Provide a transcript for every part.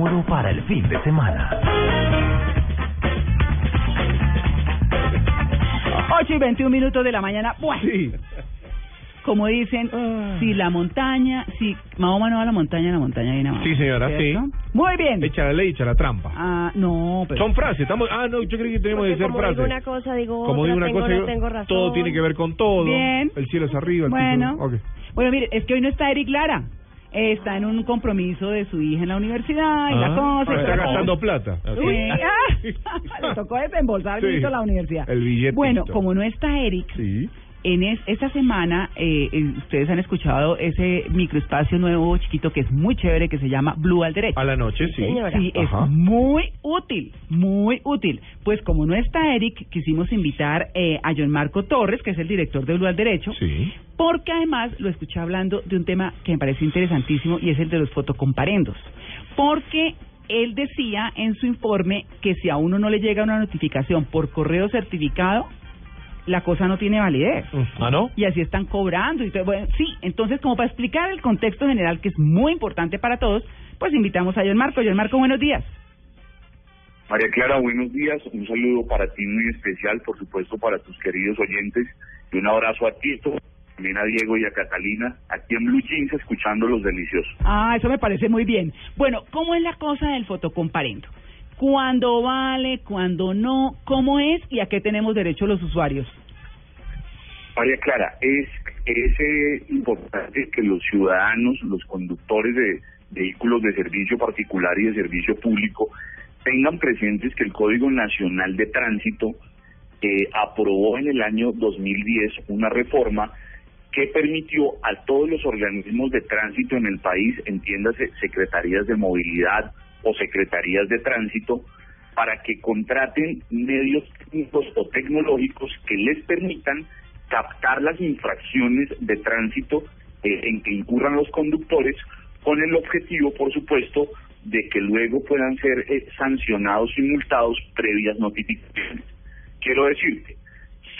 Muro para el fin de semana. 8 y 21 minutos de la mañana. Bueno, Sí. como dicen, Ah. si la montaña, si Mahoma no va a la montaña, la montaña viene a Mahoma. Sí, señora, ¿Cierto? sí. Muy bien. Echa la ley, echa la trampa. Ah, no, pero... Son frases, estamos... Ah, no, yo creí que Porque que ser como frases. digo una cosa, digo Como otra, digo una tengo, cosa, no digo, tengo razón. todo tiene que ver con todo. Bien. El cielo es arriba, el Bueno. piso... Ok. Bueno, mire, es que hoy no está Eric Lara. Está en un compromiso de su hija en la universidad y la Ah, cosa. y está la gastando cosa. plata. Sí, ah, le tocó desembolsar Sí. a la universidad. El billetito. Bueno, como no está Eric, Sí. En es- esta semana eh, eh, ustedes han escuchado ese microespacio nuevo chiquito que es muy chévere que se llama Blue al derecho. A la noche, sí. señora. Sí, Ajá. es muy útil, muy útil. Pues como no está Eric, quisimos invitar eh, a John Marco Torres, que es el director de Blue al Derecho, Sí. porque además lo escuché hablando de un tema que me parece interesantísimo y es el de los fotocomparendos. Porque él decía en su informe que si a uno no le llega una notificación por correo certificado, la cosa no tiene validez. ¿Ah, no? Y así están cobrando. Y todo. Bueno, sí, entonces como para explicar el contexto general que es muy importante para todos, pues invitamos a John Marco. John Marco, buenos días. María Clara, buenos días. Un saludo para ti muy especial, por supuesto, para tus queridos oyentes. Y un abrazo a Tito, también a Diego y a Catalina, aquí en Blue Jeans, escuchando los deliciosos. Ah, eso me parece muy bien. Bueno, ¿cómo es la cosa del fotocomparendo? ¿Cuándo vale? ¿Cuándo no? ¿Cómo es? ¿Y a qué tenemos derecho los usuarios? María Clara, es, es eh, importante que los ciudadanos, los conductores de vehículos de servicio particular y de servicio público, tengan presentes que el Código Nacional de Tránsito eh, aprobó en el año 2010 una reforma que permitió a todos los organismos de tránsito en el país, entiéndase secretarías de movilidad o secretarías de tránsito, para que contraten medios técnicos o tecnológicos que les permitan captar las infracciones de tránsito eh, en que incurran los conductores con el objetivo, por supuesto, de que luego puedan ser eh, sancionados y multados previas notificaciones. Quiero decirte,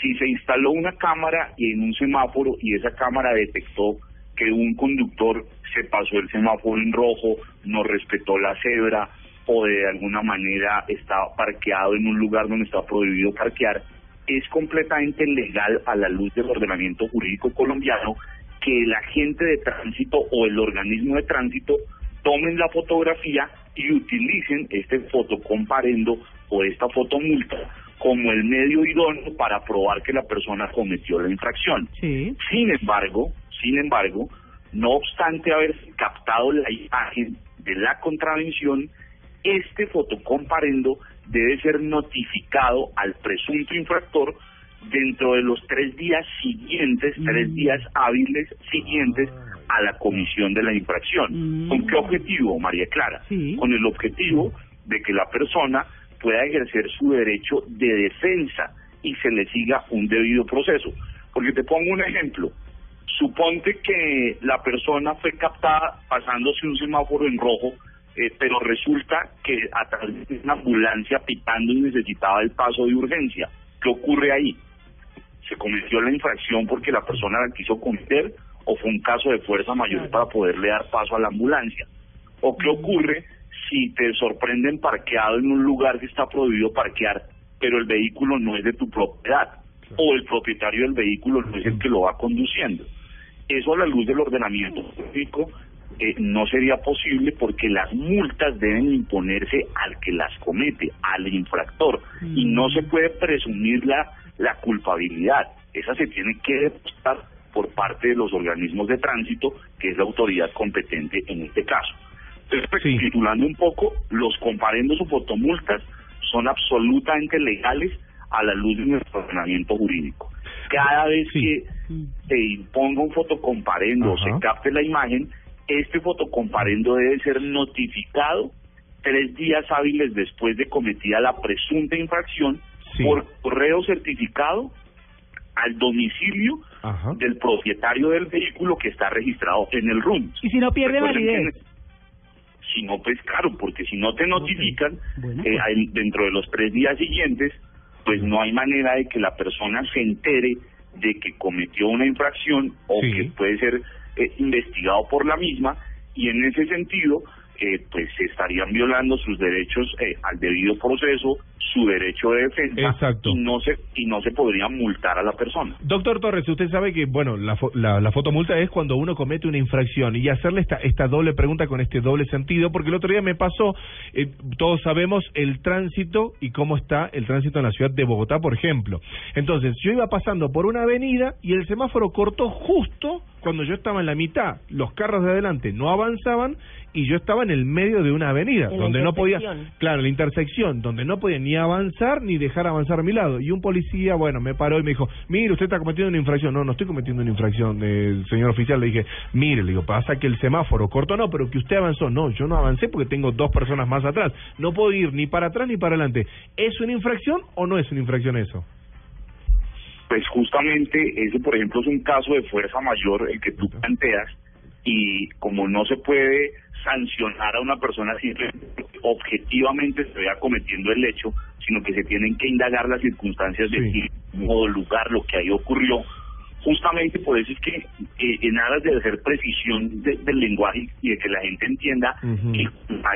si se instaló una cámara y en un semáforo y esa cámara detectó que un conductor se pasó el semáforo en rojo, no respetó la cebra o de alguna manera estaba parqueado en un lugar donde está prohibido parquear, es completamente legal a la luz del ordenamiento jurídico colombiano que el agente de tránsito o el organismo de tránsito tomen la fotografía y utilicen este fotocomparendo o esta fotomulta como el medio idóneo para probar que la persona cometió la infracción. Sí. Sin embargo, sin embargo, no obstante haber captado la imagen de la contravención, este fotocomparendo debe ser notificado al presunto infractor dentro de los tres días siguientes, tres Mm. días hábiles siguientes a la comisión de la infracción. Mm. ¿Con qué objetivo, María Clara? Sí. Con el objetivo de que la persona pueda ejercer su derecho de defensa y se le siga un debido proceso. Porque te pongo un ejemplo. Suponte que la persona fue captada pasándose un semáforo en rojo, eh, pero resulta que a través de una ambulancia pitando y necesitaba el paso de urgencia. ¿Qué ocurre ahí? ¿Se cometió la infracción porque la persona la quiso cometer o fue un caso de fuerza mayor para poderle dar paso a la ambulancia? ¿O qué ocurre si te sorprenden parqueado en un lugar que está prohibido parquear, pero el vehículo no es de tu propiedad? O el propietario del vehículo no es el que lo va conduciendo. Eso a la luz del ordenamiento jurídico eh, no sería posible porque las multas deben imponerse al que las comete, al infractor, y no se puede presumir la, la culpabilidad. Esa se tiene que demostrar por parte de los organismos de tránsito, que es la autoridad competente en este caso. Entonces, Sí. titulando un poco, los comparendos o fotomultas son absolutamente legales a la luz de nuestro ordenamiento jurídico. Cada vez Sí. que se imponga un fotocomparendo o se capte la imagen, este fotocomparendo debe ser notificado tres días hábiles después de cometida la presunta infracción Sí. por correo certificado al domicilio Ajá. del propietario del vehículo que está registrado en el RUN. Y si no pierde Recuerden validez. Si no, pues claro, porque si no te notifican Bueno, eh, pues. dentro de los tres días siguientes, pues no hay manera de que la persona se entere de que cometió una infracción o Sí. que puede ser eh, investigado por la misma y en ese sentido eh, pues se estarían violando sus derechos eh, al debido proceso, su derecho de defensa Exacto. y no se y no se podría multar a la persona. Doctor Torres, usted sabe que, bueno, la, fo- la, la fotomulta es cuando uno comete una infracción y hacerle esta, esta doble pregunta con este doble sentido, porque el otro día me pasó, eh, todos sabemos el tránsito y cómo está el tránsito en la ciudad de Bogotá, por ejemplo. Entonces, yo iba pasando por una avenida y el semáforo cortó justo cuando yo estaba en la mitad. Los carros de adelante no avanzaban y yo estaba en el medio de una avenida, En donde no podía, claro, la intersección, donde no podía ni avanzar ni dejar avanzar a mi lado. Y un policía, bueno, me paró y me dijo, mire, usted está cometiendo una infracción. No, no estoy cometiendo una infracción, eh, señor oficial. Le dije, mire, le digo, pasa que el semáforo cortó, no, pero que usted avanzó. No, yo no avancé porque tengo dos personas más atrás. No puedo ir ni para atrás ni para adelante. ¿Es una infracción o no es una infracción eso? Pues justamente ese, por ejemplo, es un caso de fuerza mayor el que tú planteas y como no se puede sancionar a una persona simplemente objetivamente se vea cometiendo el hecho, sino que se tienen que indagar las circunstancias Sí. del modo, lugar, lo que ahí ocurrió. Justamente por eso es que eh, en aras de hacer precisión de- del lenguaje y de que la gente entienda que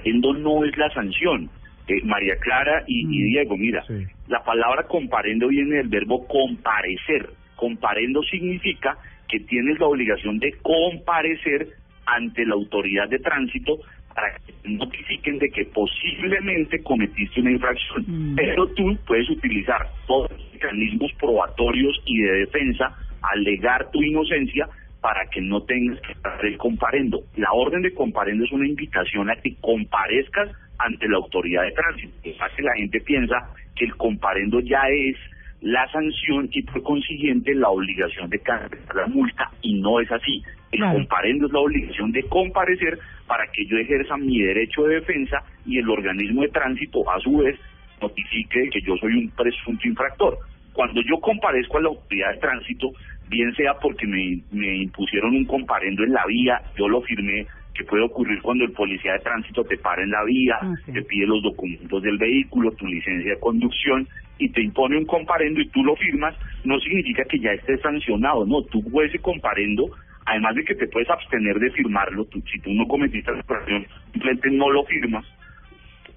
el no es la sanción. Eh, María Clara y, y Mm. Diego, mira, Sí. la palabra comparendo viene del verbo comparecer. Comparendo significa que tienes la obligación de comparecer ante la autoridad de tránsito para que te notifiquen de que posiblemente cometiste una infracción. Mm. Pero tú puedes utilizar todos los mecanismos probatorios y de defensa, alegar tu inocencia para que no tengas que estar el comparendo. La orden de comparendo es una invitación a que comparezcas ante la autoridad de tránsito. Es que la gente piensa que el comparendo ya es la sanción y por consiguiente la obligación de cancelar la multa y no es así. El Claro. comparendo es la obligación de comparecer para que yo ejerza mi derecho de defensa y el organismo de tránsito a su vez notifique que yo soy un presunto infractor. Cuando yo comparezco a la autoridad de tránsito, bien sea porque me, me impusieron un comparendo en la vía, yo lo firmé, que puede ocurrir cuando el policía de tránsito te para en la vía, Ah, sí. te pide los documentos del vehículo, tu licencia de conducción y te impone un comparendo y tú lo firmas, no significa que ya estés sancionado, no, tú puedes ese comparendo, además de que te puedes abstener de firmarlo, tú, si tú no cometiste la infracción, simplemente no lo firmas,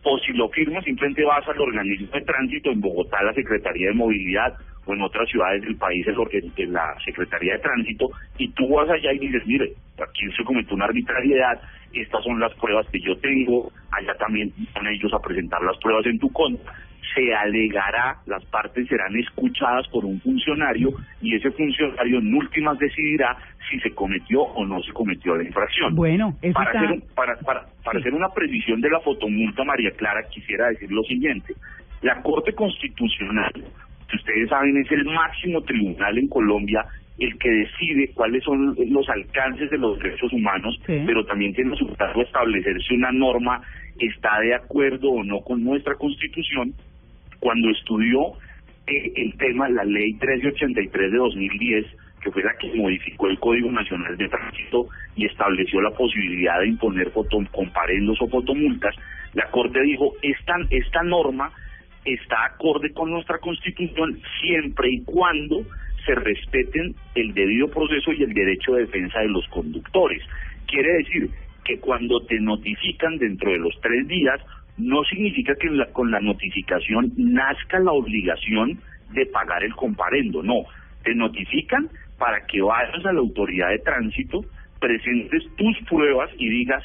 o si lo firmas simplemente vas al organismo de tránsito en Bogotá, la Secretaría de Movilidad o en otras ciudades del país, el la Secretaría de Tránsito, y tú vas allá y dices, mire, aquí se cometió una arbitrariedad, estas son las pruebas que yo tengo, allá también van ellos a presentar las pruebas en tu contra, se alegará, las partes serán escuchadas por un funcionario y ese funcionario en últimas decidirá si se cometió o no se cometió la infracción. Bueno, eso Para está... hacer, un- para, para, para hacer una precisión de la fotomulta, María Clara, quisiera decir lo siguiente. La Corte Constitucional, que ustedes saben es el máximo tribunal en Colombia, el que decide cuáles son los alcances de los derechos humanos, Sí. pero también tiene su cargo establecer si una norma está de acuerdo o no con nuestra Constitución. Cuando estudió eh, el tema, la ley 1383 de 2010, que fue la que modificó el Código Nacional de Tránsito y estableció la posibilidad de imponer foto- comparendos o fotomultas, la Corte dijo, esta, esta norma está acorde con nuestra Constitución siempre y cuando se respeten el debido proceso y el derecho de defensa de los conductores. Quiere decir que cuando te notifican dentro de los tres días, no significa que la- con la notificación nazca la obligación de pagar el comparendo, no. Te notifican para que vayas a la autoridad de tránsito, presentes tus pruebas y digas,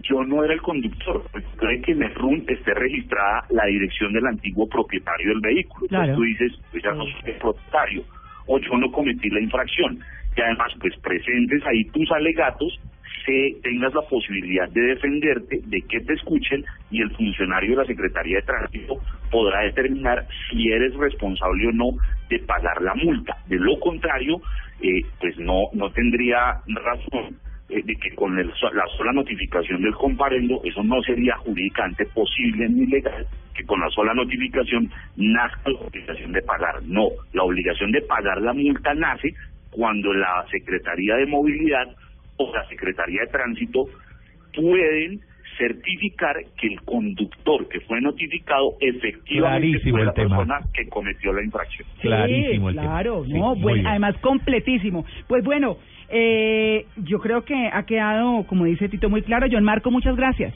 yo no era el conductor, puede que en el RUN esté registrada la dirección del antiguo propietario del vehículo. Claro. Entonces tú dices, pues ya no soy el propietario, o yo no cometí la infracción. Y además, pues presentes ahí tus alegatos, se tengas la posibilidad de defenderte, de que te escuchen, y el funcionario de la Secretaría de Tránsito podrá determinar si eres responsable o no de pagar la multa. De lo contrario, eh, pues no, no tendría razón eh, de que con el la sola notificación del comparendo, eso no sería jurídicamente posible ni legal, que con la sola notificación nazca la obligación de pagar. No, la obligación de pagar la multa nace cuando la Secretaría de Movilidad o la Secretaría de Tránsito pueden certificar que el conductor que fue notificado efectivamente Clarísimo fue el la tema. persona que cometió la infracción. Clarísimo el tema. claro, Sí, no, muy buen- bien. además completísimo. Pues bueno, eh, yo creo que ha quedado, como dice Tito, muy claro. John Marco, muchas gracias.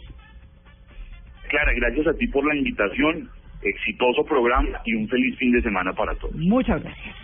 Clara, gracias a ti por la invitación, exitoso programa y un feliz fin de semana para todos. Muchas gracias.